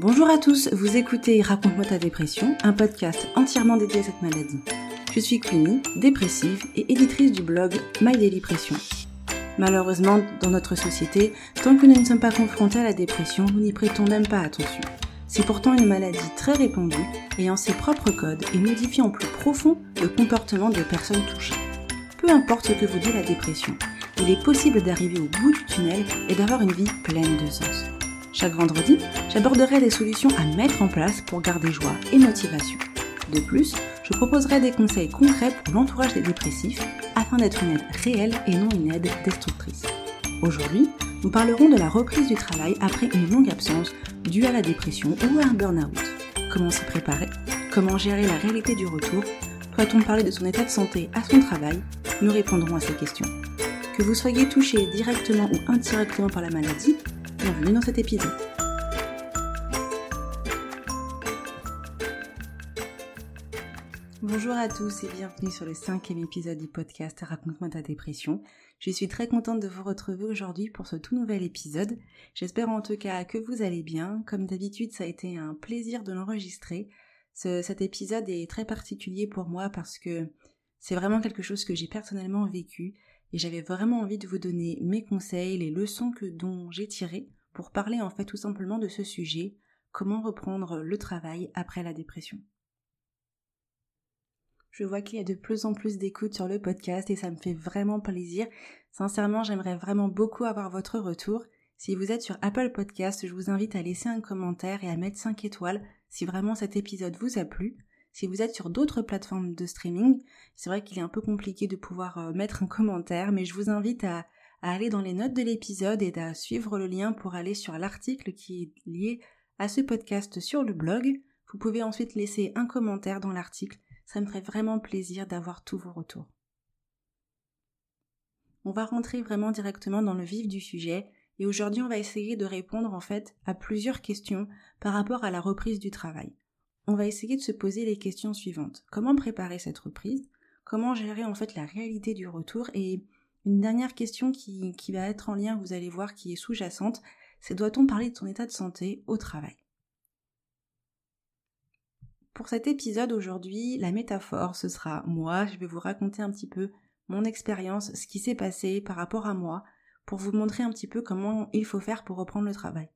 Bonjour à tous, vous écoutez Raconte-moi ta dépression, un podcast entièrement dédié à cette maladie. Je suis Queenie, dépressive et éditrice du blog My Daily. Malheureusement, dans notre société, tant que nous ne sommes pas confrontés à la dépression, nous n'y prêtons même pas attention. C'est pourtant une maladie très répandue, ayant ses propres codes et modifiant plus profond le comportement des personnes touchées. Peu importe ce que vous dit la dépression, il est possible d'arriver au bout du tunnel et d'avoir une vie pleine de sens. Chaque vendredi, j'aborderai des solutions à mettre en place pour garder joie et motivation. De plus, je proposerai des conseils concrets pour l'entourage des dépressifs afin d'être une aide réelle et non une aide destructrice. Aujourd'hui, nous parlerons de la reprise du travail après une longue absence due à la dépression ou à un burn-out. Comment s'y préparer? Comment gérer la réalité du retour? Doit-on parler de son état de santé à son travail? Nous répondrons à ces questions. Que vous soyez touché directement ou indirectement par la maladie, bienvenue dans cet épisode. Bonjour à tous et bienvenue sur le cinquième épisode du podcast Raconte-moi ta dépression. Je suis très contente de vous retrouver aujourd'hui pour ce tout nouvel épisode. J'espère en tout cas que vous allez bien. Comme d'habitude, ça a été un plaisir de l'enregistrer. cet épisode est très particulier pour moi parce que c'est vraiment quelque chose que j'ai personnellement vécu et j'avais vraiment envie de vous donner mes conseils, les leçons que dont j'ai tirées pour parler en fait tout simplement de ce sujet, comment reprendre le travail après la dépression. Je vois qu'il y a de plus en plus d'écoutes sur le podcast et ça me fait vraiment plaisir. Sincèrement, j'aimerais vraiment beaucoup avoir votre retour. Si vous êtes sur Apple Podcast, je vous invite à laisser un commentaire et à mettre 5 étoiles si vraiment cet épisode vous a plu. Si vous êtes sur d'autres plateformes de streaming, c'est vrai qu'il est un peu compliqué de pouvoir euh, mettre un commentaire, mais je vous invite à, aller dans les notes de l'épisode et à suivre le lien pour aller sur l'article qui est lié à ce podcast sur le blog. Vous pouvez ensuite laisser un commentaire dans l'article, ça me ferait vraiment plaisir d'avoir tous vos retours. On va rentrer vraiment directement dans le vif du sujet et aujourd'hui on va essayer de répondre en fait à plusieurs questions par rapport à la reprise du travail on va essayer de se poser les questions suivantes. Comment préparer cette reprise? Comment gérer en fait la réalité du retour? Et une dernière question qui, qui va être en lien, vous allez voir, qui est sous-jacente, c'est doit-on parler de son état de santé au travail? Pour cet épisode aujourd'hui, la métaphore, ce sera moi, je vais vous raconter un petit peu mon expérience, ce qui s'est passé par rapport à moi, pour vous montrer un petit peu comment il faut faire pour reprendre le travail.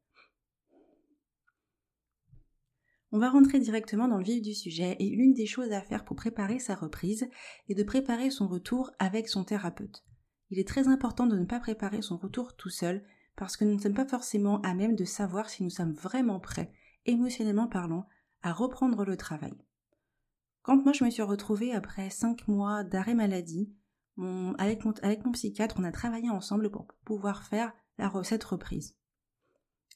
On va rentrer directement dans le vif du sujet et l'une des choses à faire pour préparer sa reprise est de préparer son retour avec son thérapeute. Il est très important de ne pas préparer son retour tout seul parce que nous ne sommes pas forcément à même de savoir si nous sommes vraiment prêts, émotionnellement parlant, à reprendre le travail. Quand moi je me suis retrouvée après cinq mois d'arrêt maladie, avec, mon, psychiatre, on a travaillé ensemble pour pouvoir faire la recette reprise.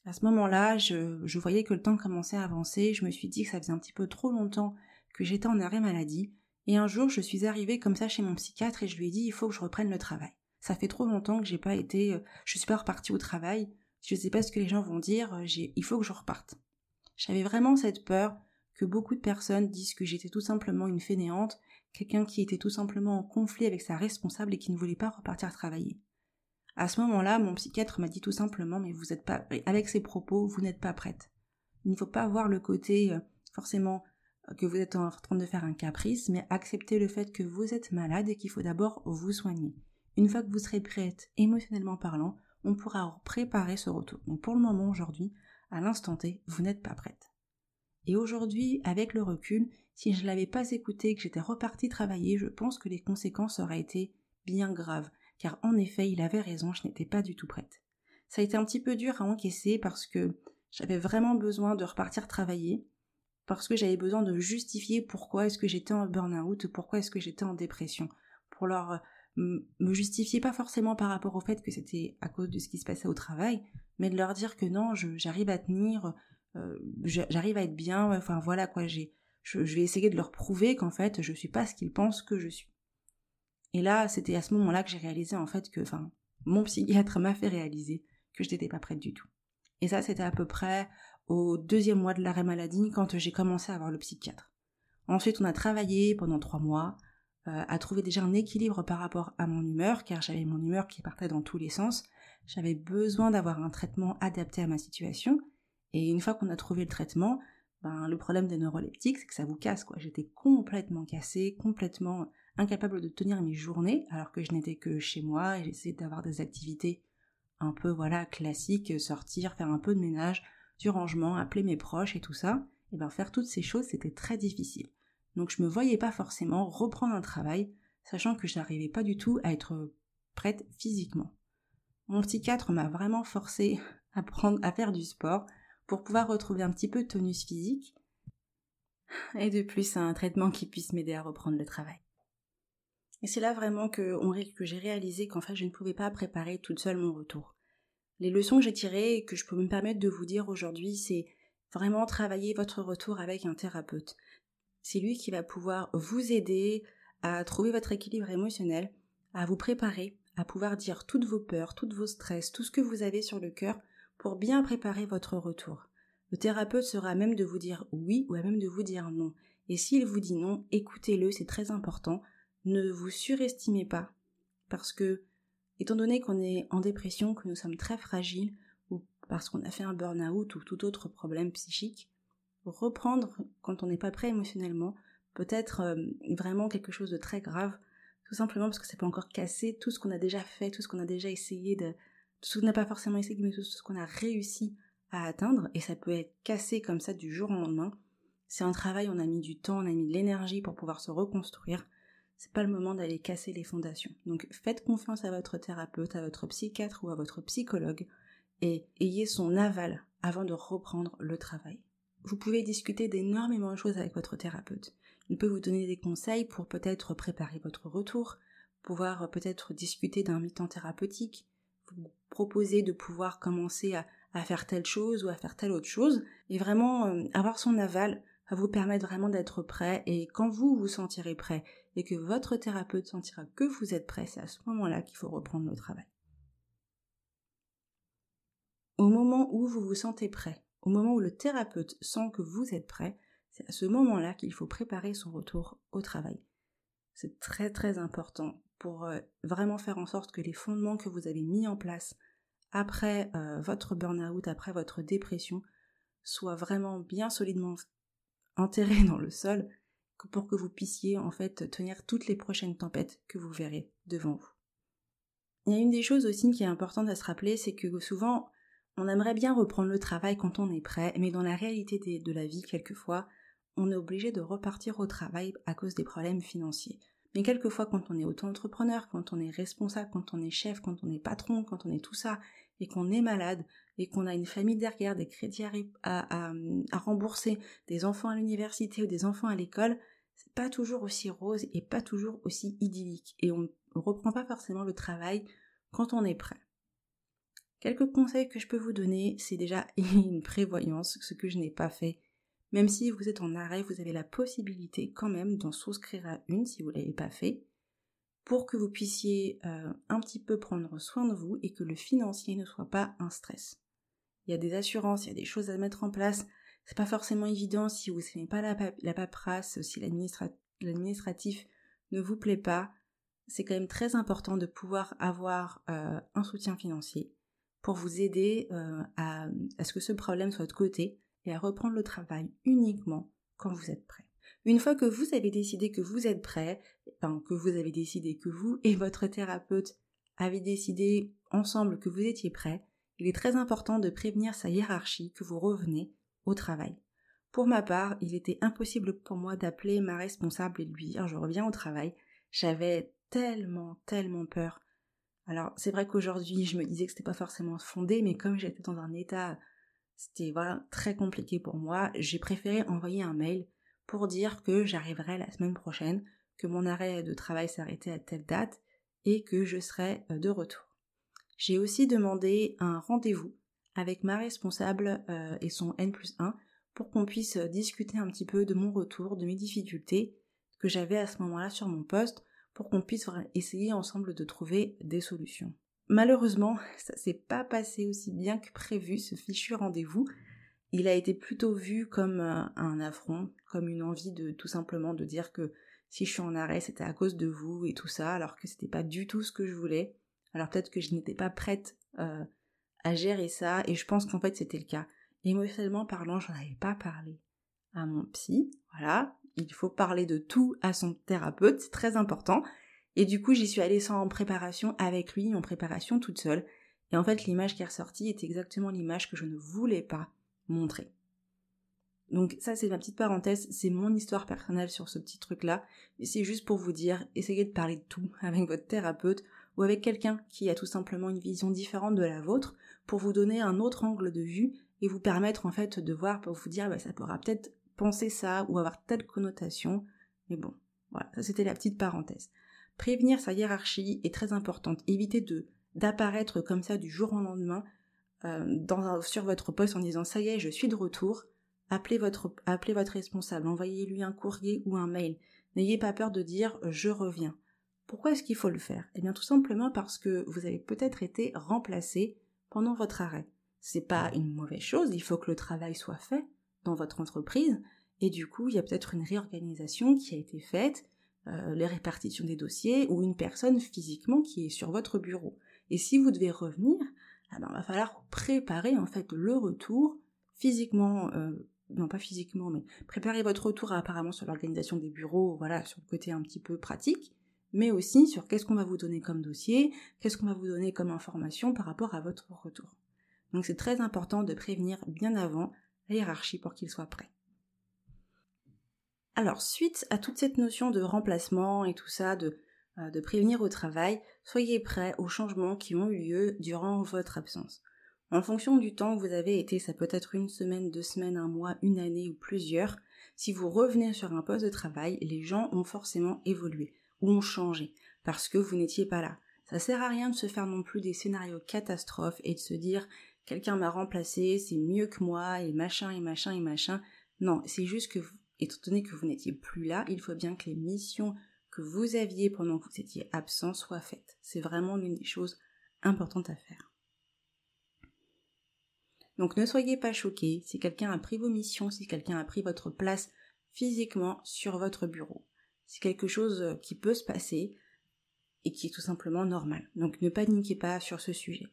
À ce moment-là, je, voyais que le temps commençait à avancer, je me suis dit que ça faisait un petit peu trop longtemps que j'étais en arrêt maladie, et un jour je suis arrivée comme ça chez mon psychiatre et je lui ai dit il faut que je reprenne le travail. Ça fait trop longtemps que j'ai pas été, euh, je suis pas repartie au travail, je sais pas ce que les gens vont dire, euh, il faut que je reparte. J'avais vraiment cette peur que beaucoup de personnes disent que j'étais tout simplement une fainéante, quelqu'un qui était tout simplement en conflit avec sa responsable et qui ne voulait pas repartir travailler. À ce moment-là, mon psychiatre m'a dit tout simplement, mais vous êtes pas, avec ces propos, vous n'êtes pas prête. Il ne faut pas voir le côté, euh, forcément, euh, que vous êtes en train de faire un caprice, mais accepter le fait que vous êtes malade et qu'il faut d'abord vous soigner. Une fois que vous serez prête, émotionnellement parlant, on pourra préparer ce retour. Mais pour le moment, aujourd'hui, à l'instant T, vous n'êtes pas prête. Et aujourd'hui, avec le recul, si je ne l'avais pas écouté et que j'étais repartie travailler, je pense que les conséquences auraient été bien graves car en effet, il avait raison, je n'étais pas du tout prête. Ça a été un petit peu dur à encaisser parce que j'avais vraiment besoin de repartir travailler, parce que j'avais besoin de justifier pourquoi est-ce que j'étais en burn-out, pourquoi est-ce que j'étais en dépression, pour leur me justifier pas forcément par rapport au fait que c'était à cause de ce qui se passait au travail, mais de leur dire que non, j'arrive à tenir, euh, j'arrive à être bien, enfin voilà quoi, j'ai, je, je vais essayer de leur prouver qu'en fait je suis pas ce qu'ils pensent que je suis. Et là, c'était à ce moment-là que j'ai réalisé en fait que, enfin, mon psychiatre m'a fait réaliser que je n'étais pas prête du tout. Et ça, c'était à peu près au deuxième mois de l'arrêt maladie quand j'ai commencé à voir le psychiatre. Ensuite, on a travaillé pendant trois mois euh, à trouver déjà un équilibre par rapport à mon humeur, car j'avais mon humeur qui partait dans tous les sens. J'avais besoin d'avoir un traitement adapté à ma situation. Et une fois qu'on a trouvé le traitement, ben, le problème des neuroleptiques, c'est que ça vous casse, quoi. J'étais complètement cassée, complètement incapable de tenir mes journées, alors que je n'étais que chez moi et j'essayais d'avoir des activités un peu, voilà, classiques, sortir, faire un peu de ménage, du rangement, appeler mes proches et tout ça. Et ben, faire toutes ces choses, c'était très difficile. Donc, je me voyais pas forcément reprendre un travail, sachant que je n'arrivais pas du tout à être prête physiquement. Mon psychiatre m'a vraiment forcé à prendre, à faire du sport, pour pouvoir retrouver un petit peu de tonus physique et de plus un traitement qui puisse m'aider à reprendre le travail. Et c'est là vraiment que, j'ai réalisé qu'en fait je ne pouvais pas préparer toute seule mon retour. Les leçons que j'ai tirées et que je peux me permettre de vous dire aujourd'hui, c'est vraiment travailler votre retour avec un thérapeute. C'est lui qui va pouvoir vous aider à trouver votre équilibre émotionnel, à vous préparer, à pouvoir dire toutes vos peurs, toutes vos stress, tout ce que vous avez sur le cœur pour bien préparer votre retour. Le thérapeute sera à même de vous dire oui ou à même de vous dire non. Et s'il vous dit non, écoutez-le, c'est très important. Ne vous surestimez pas. Parce que, étant donné qu'on est en dépression, que nous sommes très fragiles, ou parce qu'on a fait un burn-out ou tout autre problème psychique, reprendre quand on n'est pas prêt émotionnellement peut être euh, vraiment quelque chose de très grave, tout simplement parce que ça peut encore casser tout ce qu'on a déjà fait, tout ce qu'on a déjà essayé de, tout ce qu'on n'a pas forcément essayé, mais tout ce qu'on a réussi à atteindre, et ça peut être cassé comme ça du jour au lendemain. C'est un travail, on a mis du temps, on a mis de l'énergie pour pouvoir se reconstruire. C'est pas le moment d'aller casser les fondations. Donc faites confiance à votre thérapeute, à votre psychiatre ou à votre psychologue et ayez son aval avant de reprendre le travail. Vous pouvez discuter d'énormément de choses avec votre thérapeute. Il peut vous donner des conseils pour peut-être préparer votre retour, pouvoir peut-être discuter d'un mi-temps thérapeutique, vous proposer de pouvoir commencer à, faire telle chose ou à faire telle autre chose, et vraiment euh, avoir son aval va vous permettre vraiment d'être prêt, et quand vous vous sentirez prêt, et que votre thérapeute sentira que vous êtes prêt, c'est à ce moment-là qu'il faut reprendre le travail. Au moment où vous vous sentez prêt, au moment où le thérapeute sent que vous êtes prêt, c'est à ce moment-là qu'il faut préparer son retour au travail. C'est très très important pour euh, vraiment faire en sorte que les fondements que vous avez mis en place après euh, votre burn-out, après votre dépression, soient vraiment bien solidement enterrés dans le sol pour que vous puissiez en fait tenir toutes les prochaines tempêtes que vous verrez devant vous. Il y a une des choses aussi qui est importante à se rappeler, c'est que souvent on aimerait bien reprendre le travail quand on est prêt, mais dans la réalité de la vie, quelquefois, on est obligé de repartir au travail à cause des problèmes financiers. Mais quelquefois, quand on est auto-entrepreneur, quand on est responsable, quand on est chef, quand on est patron, quand on est tout ça, et qu'on est malade, et qu'on a une famille derrière, des crédits à, rembourser, des enfants à l'université ou des enfants à l'école, c'est pas toujours aussi rose et pas toujours aussi idyllique. Et on ne reprend pas forcément le travail quand on est prêt. Quelques conseils que je peux vous donner, c'est déjà une prévoyance, ce que je n'ai pas fait même si vous êtes en arrêt, vous avez la possibilité quand même d'en souscrire à une si vous ne l'avez pas fait, pour que vous puissiez euh, un petit peu prendre soin de vous et que le financier ne soit pas un stress. Il y a des assurances, il y a des choses à mettre en place. C'est pas forcément évident si vous n'aimez pas la, paperasse, si l'administratif ne vous plaît pas. C'est quand même très important de pouvoir avoir euh, un soutien financier pour vous aider euh, à, à ce que ce problème soit de côté et à reprendre le travail uniquement quand vous êtes prêt. Une fois que vous avez décidé que vous êtes prêt, enfin, que vous avez décidé que vous et votre thérapeute avez décidé ensemble que vous étiez prêt, il est très important de prévenir sa hiérarchie que vous revenez au travail. Pour ma part, il était impossible pour moi d'appeler ma responsable et lui dire je reviens au travail. J'avais tellement, tellement peur. Alors, c'est vrai qu'aujourd'hui, je me disais que c'était pas forcément fondé, mais comme j'étais dans un état c'était voilà très compliqué pour moi. J'ai préféré envoyer un mail pour dire que j'arriverai la semaine prochaine, que mon arrêt de travail s'arrêtait à telle date et que je serai euh, de retour. J'ai aussi demandé un rendez-vous avec ma responsable euh, et son N plus 1 pour qu'on puisse euh, discuter un petit peu de mon retour, de mes difficultés que j'avais à ce moment-là sur mon poste, pour qu'on puisse essayer ensemble de trouver des solutions. Malheureusement, ça s'est pas passé aussi bien que prévu, ce fichu rendez-vous. Il a été plutôt vu comme euh, un affront, comme une envie de tout simplement de dire que si je suis en arrêt, c'était à cause de vous et tout ça, alors que c'était pas du tout ce que je voulais. Alors peut-être que je n'étais pas prête euh, à gérer ça, et je pense qu'en fait c'était le cas. Émotionnellement parlant, j'en avais pas parlé à mon psy. Voilà, il faut parler de tout à son thérapeute, c'est très important. Et du coup, j'y suis allée sans préparation avec lui, en préparation toute seule. Et en fait, l'image qui est ressortie est exactement l'image que je ne voulais pas montrer. Donc ça, c'est ma petite parenthèse, c'est mon histoire personnelle sur ce petit truc-là. Et c'est juste pour vous dire, essayez de parler de tout avec votre thérapeute ou avec quelqu'un qui a tout simplement une vision différente de la vôtre pour vous donner un autre angle de vue et vous permettre en fait de voir, pour vous dire, bah, ça pourra peut-être penser ça ou avoir telle connotation. Mais bon, voilà, ça c'était la petite parenthèse. Prévenir sa hiérarchie est très importante. Évitez de d'apparaître comme ça du jour au lendemain euh, sur votre poste en disant ça y est, je suis de retour. Appelez votre, appelez votre responsable, envoyez-lui un courrier ou un mail. N'ayez pas peur de dire je reviens. Pourquoi est-ce qu'il faut le faire? Eh bien tout simplement parce que vous avez peut-être été remplacé pendant votre arrêt. C'est pas une mauvaise chose, il faut que le travail soit fait dans votre entreprise et du coup il y a peut-être une réorganisation qui a été faite, euh, les répartitions des dossiers ou une personne physiquement qui est sur votre bureau. Et si vous devez revenir, il eh ben, va falloir préparer en fait le retour physiquement, euh, non pas physiquement, mais préparer votre retour apparemment sur l'organisation des bureaux, voilà, sur le côté un petit peu pratique, mais aussi sur qu'est-ce qu'on va vous donner comme dossier, qu'est-ce qu'on va vous donner comme information par rapport à votre retour. Donc c'est très important de prévenir bien avant la hiérarchie pour qu'il soit prêt. Alors, suite à toute cette notion de remplacement et tout ça, de euh, de prévenir au travail, soyez prêts aux changements qui ont eu lieu durant votre absence. En fonction du temps que vous avez été, ça peut être une semaine, deux semaines, un mois, une année ou plusieurs, si vous revenez sur un poste de travail, les gens ont forcément évolué ont changé parce que vous n'étiez pas là. Ça sert à rien de se faire non plus des scénarios catastrophes et de se dire quelqu'un m'a remplacé, c'est mieux que moi et machin et machin et machin. Non, c'est juste que étant donné que vous n'étiez plus là, il faut bien que les missions que vous aviez pendant que vous étiez absent soit faite. C'est vraiment l'une des choses importantes à faire. Donc ne soyez pas choqués si quelqu'un a pris vos missions, si quelqu'un a pris votre place physiquement sur votre bureau. C'est quelque chose euh, qui peut se passer et qui est tout simplement normal. Donc ne paniquez pas sur ce sujet.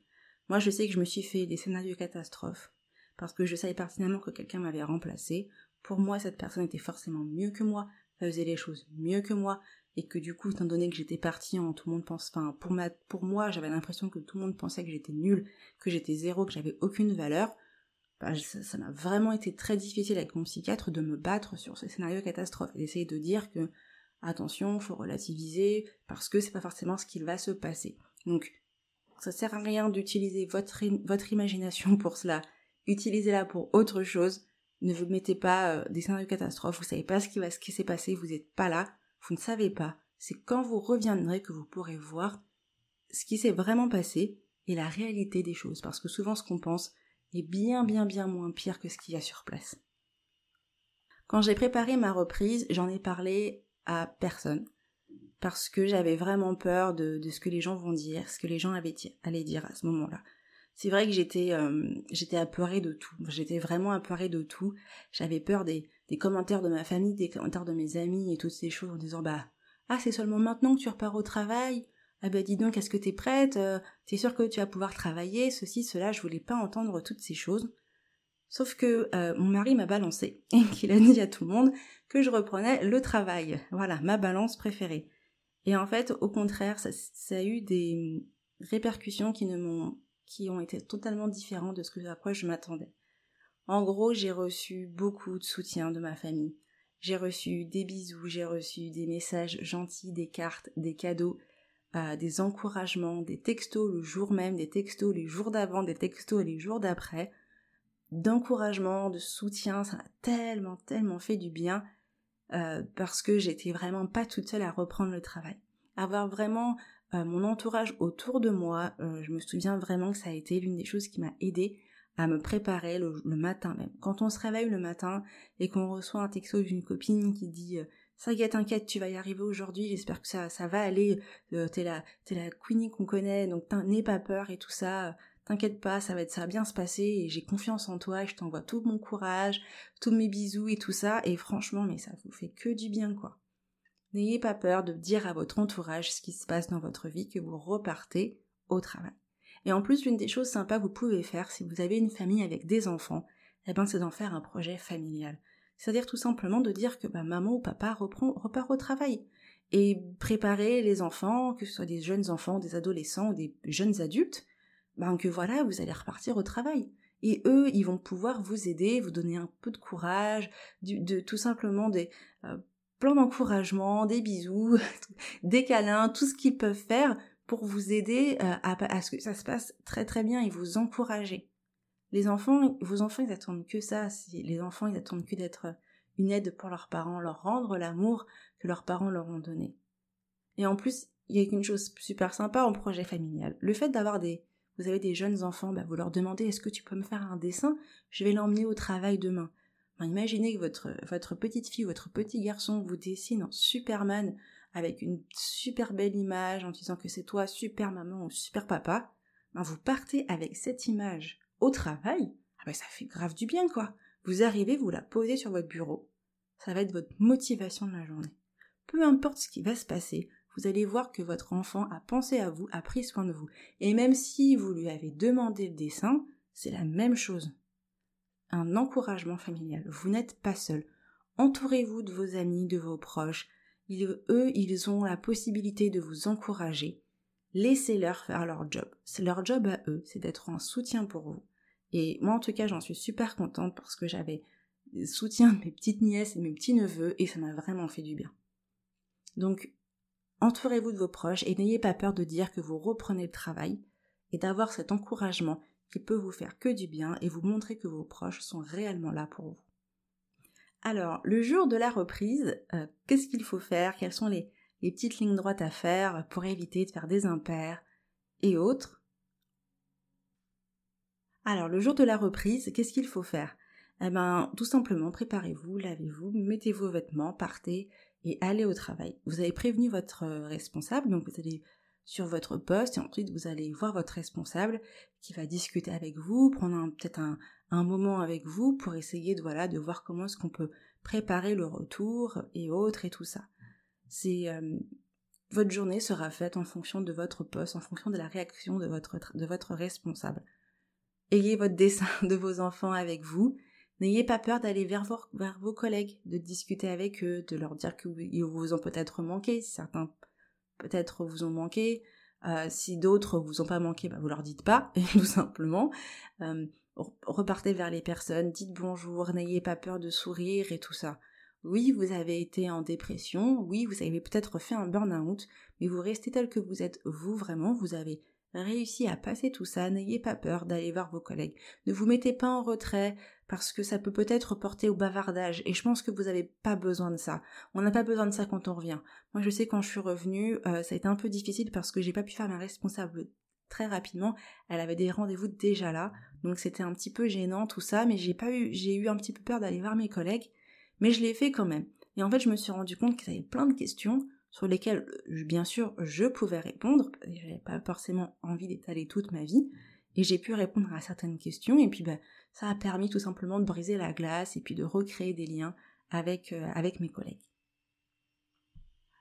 Moi je sais que je me suis fait des scénarios catastrophes parce que je savais pertinemment que quelqu'un m'avait remplacé. Pour moi cette personne était forcément mieux que moi, faisait les choses mieux que moi, et que du coup, étant donné que j'étais partie en tout le monde pense, enfin, pour ma, pour moi, j'avais l'impression que tout le monde pensait que j'étais nulle, que j'étais zéro, que j'avais aucune valeur, bah, ça m'a vraiment été très difficile avec mon psychiatre de me battre sur ce scénario catastrophe, d'essayer de dire que, attention, faut relativiser, parce que c'est pas forcément ce qu'il va se passer. Donc, ça sert à rien d'utiliser votre, imagination pour cela. Utilisez-la pour autre chose. Ne vous mettez pas euh, des scénarios catastrophes, vous savez pas ce qui va, ce qui s'est passé, vous n'êtes pas là vous ne savez pas, c'est quand vous reviendrez que vous pourrez voir ce qui s'est vraiment passé et la réalité des choses, parce que souvent ce qu'on pense est bien bien bien moins pire que ce qu'il y a sur place. Quand j'ai préparé ma reprise, j'en ai parlé à personne, parce que j'avais vraiment peur de, ce que les gens vont dire, ce que les gens allaient dire à ce moment-là. C'est vrai que j'étais euh, j'étais apeurée de tout, j'étais vraiment apeurée de tout. J'avais peur des, des commentaires de ma famille, des commentaires de mes amis et toutes ces choses en disant bah ah c'est seulement maintenant que tu repars au travail, ah bah dis donc est-ce que t'es prête, euh, t'es sûre que tu vas pouvoir travailler, ceci, cela, je voulais pas entendre toutes ces choses. Sauf que euh, mon mari m'a balancé et qu'il a dit à tout le monde que je reprenais le travail. Voilà, ma balance préférée. Et en fait, au contraire, ça, ça a eu des répercussions qui ne m'ont qui ont été totalement différentes de ce à quoi je m'attendais. En gros, j'ai reçu beaucoup de soutien de ma famille. J'ai reçu des bisous, j'ai reçu des messages gentils, des cartes, des cadeaux, euh, des encouragements, des textos le jour même, des textos les jours d'avant, des textos les jours d'après, d'encouragement, de soutien. Ça m'a tellement, tellement fait du bien euh, parce que j'étais vraiment pas toute seule à reprendre le travail. Avoir vraiment euh, mon entourage autour de moi, je me souviens vraiment que ça a été l'une des choses qui m'a aidée à me préparer le, matin même. Quand on se réveille le matin et qu'on reçoit un texto d'une copine qui dit euh, ça y t'inquiète, tu vas y arriver aujourd'hui, j'espère que ça, ça va aller, euh, t'es la, t'es la Queenie qu'on connaît, donc n'aie pas peur et tout ça, t'inquiète pas, ça va être, ça bien se passer et j'ai confiance en toi et je t'envoie tout mon courage, tous mes bisous et tout ça, et franchement, mais ça vous fait que du bien, quoi. N'ayez pas peur de dire à votre entourage ce qui se passe dans votre vie, que vous repartez au travail. Et en plus, l'une des choses sympas que vous pouvez faire si vous avez une famille avec des enfants, eh ben c'est d'en faire un projet familial. C'est-à-dire tout simplement de dire que bah, maman ou papa repart au travail et préparer les enfants, que ce soit des jeunes enfants, des adolescents ou des jeunes adultes, ben que voilà, vous allez repartir au travail. Et eux, ils vont pouvoir vous aider, vous donner un peu de courage, de tout simplement des euh, plans d'encouragement, des bisous, des câlins, tout ce qu'ils peuvent faire pour vous aider euh, à, ce que ça se passe très très bien et vous encourager. Les enfants, vos enfants, ils attendent que ça. Les enfants, ils attendent que d'être une aide pour leurs parents, leur rendre l'amour que leurs parents leur ont donné. Et en plus, il y a une chose super sympa en projet familial. Le fait d'avoir des, vous avez des jeunes enfants, bah vous leur demandez est-ce que tu peux me faire un dessin? Je vais l'emmener au travail demain. imaginez que votre, petite fille, votre petit garçon vous dessine en Superman avec une super belle image en disant que c'est toi, super maman ou super papa. Ben vous partez avec cette image au travail. Ah ben ça fait grave du bien quoi. Vous arrivez, vous la posez sur votre bureau. Ça va être votre motivation de la journée. Peu importe ce qui va se passer, vous allez voir que votre enfant a pensé à vous, a pris soin de vous. Et même si vous lui avez demandé le dessin, c'est la même chose. Un encouragement familial. Vous n'êtes pas seul. Entourez-vous de vos amis, de vos proches. eux, ils ont la possibilité de vous encourager. Laissez-leur faire leur job. C'est leur job à eux, c'est d'être un soutien pour vous. Et moi, en tout cas, j'en suis super contente parce que j'avais soutien de mes petites nièces et mes petits neveux et ça m'a vraiment fait du bien. Donc, entourez-vous de vos proches et n'ayez pas peur de dire que vous reprenez le travail et d'avoir cet encouragement qui peut vous faire que du bien et vous montrer que vos proches sont réellement là pour vous. Alors, le jour de la reprise, euh, qu'est-ce qu'il faut faire? Quelles sont les, petites lignes droites à faire pour éviter de faire des impairs et autres? Alors, le jour de la reprise, qu'est-ce qu'il faut faire? Eh ben, tout simplement, préparez-vous, lavez-vous, mettez vos vêtements, partez et allez au travail. Vous avez prévenu votre euh, responsable, donc vous allez sur votre poste et ensuite vous allez voir votre responsable qui va discuter avec vous, prendre peut-être un, moment avec vous pour essayer de voilà de voir comment est-ce qu'on peut préparer le retour et autres et tout ça. C'est euh, votre journée sera faite en fonction de votre poste, en fonction de la réaction de votre de votre responsable. Ayez votre dessin de vos enfants avec vous. N'ayez pas peur d'aller vers vos, collègues, de discuter avec eux, de leur dire qu'ils vous ont peut-être manqué, certains peut-être vous ont manqué, euh, si d'autres vous ont pas manqué, bah vous leur dites pas, tout simplement. Euh, repartez vers les personnes, dites bonjour, n'ayez pas peur de sourire et tout ça. Oui, vous avez été en dépression, oui, vous avez peut-être fait un burn-out, mais vous restez tel que vous êtes vous vraiment, vous avez réussi à passer tout ça, n'ayez pas peur d'aller voir vos collègues. Ne vous mettez pas en retrait parce que ça peut peut-être porter au bavardage et je pense que vous n'avez pas besoin de ça. On n'a pas besoin de ça quand on revient. Moi je sais quand je suis revenue, euh, ça a été un peu difficile parce que j'ai pas pu faire ma responsable très rapidement. Elle avait des rendez-vous déjà là, donc c'était un petit peu gênant tout ça, mais j'ai pas eu, j'ai eu un petit peu peur d'aller voir mes collègues, mais je l'ai fait quand même. Et en fait je me suis rendu compte qu'ils avaient plein de questions sur lesquels, euh, bien sûr, je pouvais répondre. J'avais pas forcément envie d'étaler toute ma vie. Et j'ai pu répondre à certaines questions. Et puis, ben, ça a permis tout simplement de briser la glace et puis de recréer des liens avec, euh, avec mes collègues.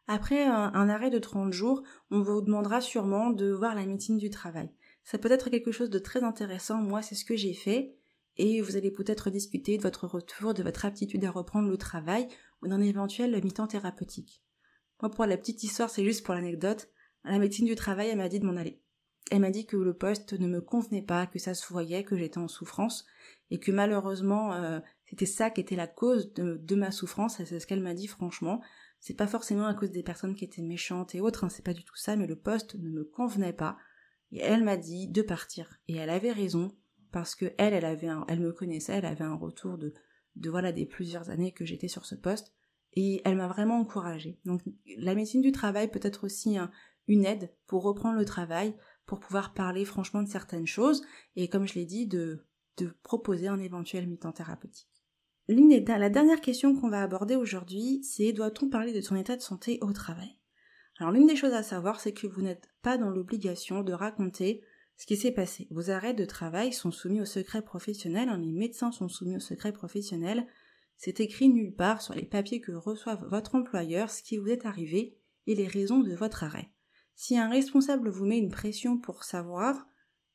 Après un, arrêt de 30 jours, on vous demandera sûrement de voir la médecine du travail. Ça peut être quelque chose de très intéressant. Moi, c'est ce que j'ai fait. Et vous allez peut-être discuter de votre retour, de votre aptitude à reprendre le travail ou d'un éventuel mi-temps thérapeutique. Moi, pour la petite histoire, c'est juste pour l'anecdote. La médecine du travail, elle m'a dit de m'en aller. Elle m'a dit que le poste ne me convenait pas, que ça se voyait, que j'étais en souffrance, et que malheureusement, euh, c'était ça qui était la cause de, ma souffrance, c'est ce qu'elle m'a dit franchement. C'est pas forcément à cause des personnes qui étaient méchantes et autres, hein, c'est pas du tout ça, mais le poste ne me convenait pas. Et elle m'a dit de partir. Et elle avait raison, parce que elle, elle avait elle me connaissait, elle avait un retour de, de voilà des plusieurs années que j'étais sur ce poste et elle m'a vraiment encouragée. Donc la médecine du travail peut être aussi une aide pour reprendre le travail, pour pouvoir parler franchement de certaines choses et comme je l'ai dit, de, proposer un éventuel mi-temps thérapeutique. La dernière question qu'on va aborder aujourd'hui, c'est doit-on parler de son état de santé au travail? Alors l'une des choses à savoir, c'est que vous n'êtes pas dans l'obligation de raconter ce qui s'est passé. Vos arrêts de travail sont soumis au secret professionnel, hein, les médecins sont soumis au secret professionnel, c'est écrit nulle part sur les papiers que reçoit votre employeur ce qui vous est arrivé et les raisons de votre arrêt. Si un responsable vous met une pression pour savoir,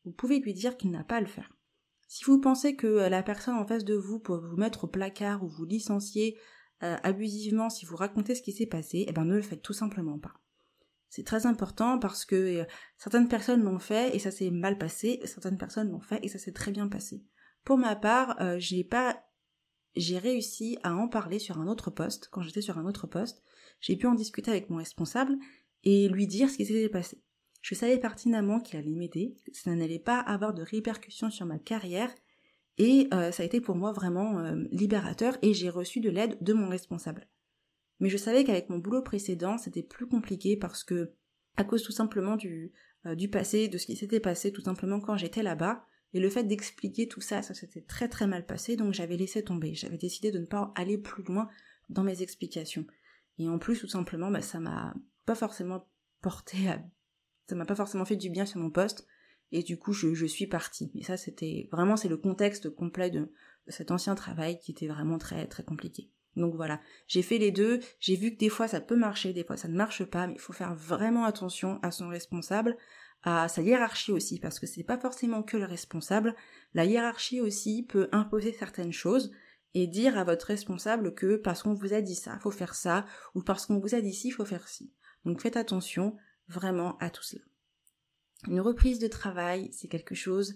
vous pouvez lui dire qu'il n'a pas à le faire. Si vous pensez que la personne en face de vous peut vous mettre au placard ou vous licencier abusivement si vous racontez ce qui s'est passé, eh ben ne le faites tout simplement pas. C'est très important parce que euh, certaines personnes l'ont fait et ça s'est mal passé, certaines personnes l'ont fait et ça s'est très bien passé. Pour ma part, euh, j'ai pas j'ai réussi à en parler sur un autre poste, quand j'étais sur un autre poste, j'ai pu en discuter avec mon responsable et lui dire ce qui s'était passé. Je savais pertinemment qu'il allait m'aider, que ça n'allait pas avoir de répercussions sur ma carrière, et euh, ça a été pour moi vraiment libérateur et j'ai reçu de l'aide de mon responsable. Mais je savais qu'avec mon boulot précédent, c'était plus compliqué parce que, à cause tout simplement du, euh, du passé, de ce qui s'était passé tout simplement quand j'étais là-bas, et le fait d'expliquer tout ça, ça s'était très très mal passé, donc j'avais laissé tomber. J'avais décidé de ne pas aller plus loin dans mes explications. Et en plus, tout simplement, bah, ça m'a pas forcément porté à... ça m'a pas forcément fait du bien sur mon poste, et du coup, je, suis partie. Mais ça, c'était vraiment, c'est le contexte complet de cet ancien travail qui était vraiment très très compliqué. Donc voilà, j'ai fait les deux, j'ai vu que des fois ça peut marcher, des fois ça ne marche pas, mais il faut faire vraiment attention à son responsable, à sa hiérarchie aussi, parce que c'est pas forcément que le responsable, la hiérarchie aussi peut imposer certaines choses et dire à votre responsable que parce qu'on vous a dit ça, faut faire ça, ou parce qu'on vous a dit ci, faut faire ci. Donc faites attention vraiment à tout cela. Une reprise de travail, c'est quelque chose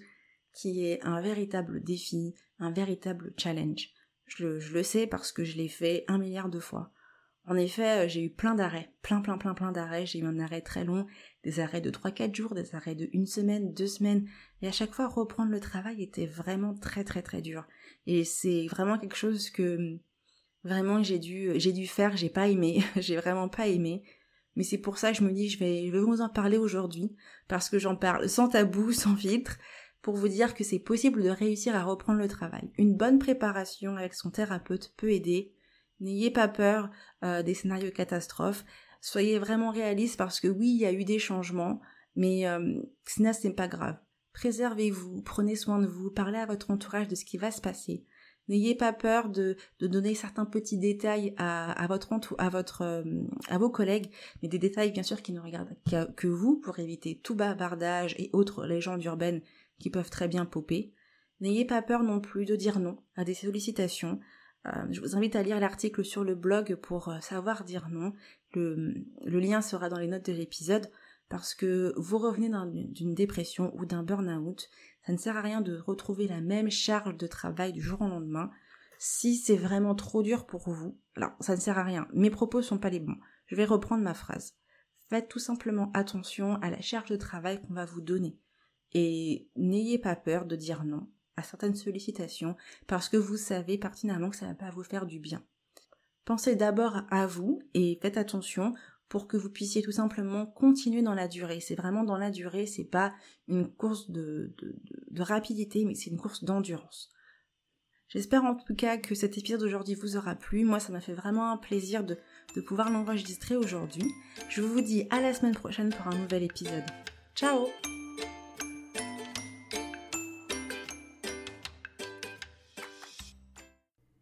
qui est un véritable défi, un véritable challenge. Je, le sais parce que je l'ai fait un milliard de fois. En effet, euh, j'ai eu plein d'arrêts, plein plein plein plein d'arrêts, j'ai eu un arrêt très long, des arrêts de 3-4 jours, des arrêts de une semaine, deux semaines, et à chaque fois reprendre le travail était vraiment très très très dur. Et c'est vraiment quelque chose que vraiment j'ai dû j'ai dû faire, j'ai pas aimé, j'ai vraiment pas aimé. Mais c'est pour ça que je me dis je vais, je vais vous en parler aujourd'hui, parce que j'en parle sans tabou, sans filtre, pour vous dire que c'est possible de réussir à reprendre le travail. Une bonne préparation avec son thérapeute peut aider. N'ayez pas peur euh, des scénarios catastrophes. Soyez vraiment réaliste parce que oui, il y a eu des changements, mais euh, ce n'est pas grave. Préservez-vous, prenez soin de vous, parlez à votre entourage de ce qui va se passer. N'ayez pas peur de, donner certains petits détails à, à votre à votre euh, à vos collègues, mais des détails bien sûr qui ne regardent que vous pour éviter tout bavardage et autres légendes urbaines qui peuvent très bien popper. N'ayez pas peur non plus de dire non à des sollicitations. Euh, je vous invite à lire l'article sur le blog pour euh, savoir dire non. Le, le lien sera dans les notes de l'épisode parce que vous revenez d'une dépression ou d'un burn-out. Ça ne sert à rien de retrouver la même charge de travail du jour au lendemain. Si c'est vraiment trop dur pour vous, alors ça ne sert à rien. Mes propos sont pas les bons. Je vais reprendre ma phrase. Faites tout simplement attention à la charge de travail qu'on va vous donner. Et n'ayez pas peur de dire non certaines sollicitations parce que vous savez pertinemment que ça ne va pas vous faire du bien. Pensez d'abord à vous et faites attention pour que vous puissiez tout simplement continuer dans la durée. C'est vraiment dans la durée, c'est pas une course de, de, rapidité, mais c'est une course d'endurance. J'espère en tout cas que cet épisode d'aujourd'hui vous aura plu. Moi, ça m'a fait vraiment un plaisir de, de pouvoir l'enregistrer aujourd'hui. Je vous dis à la semaine prochaine pour un nouvel épisode. Ciao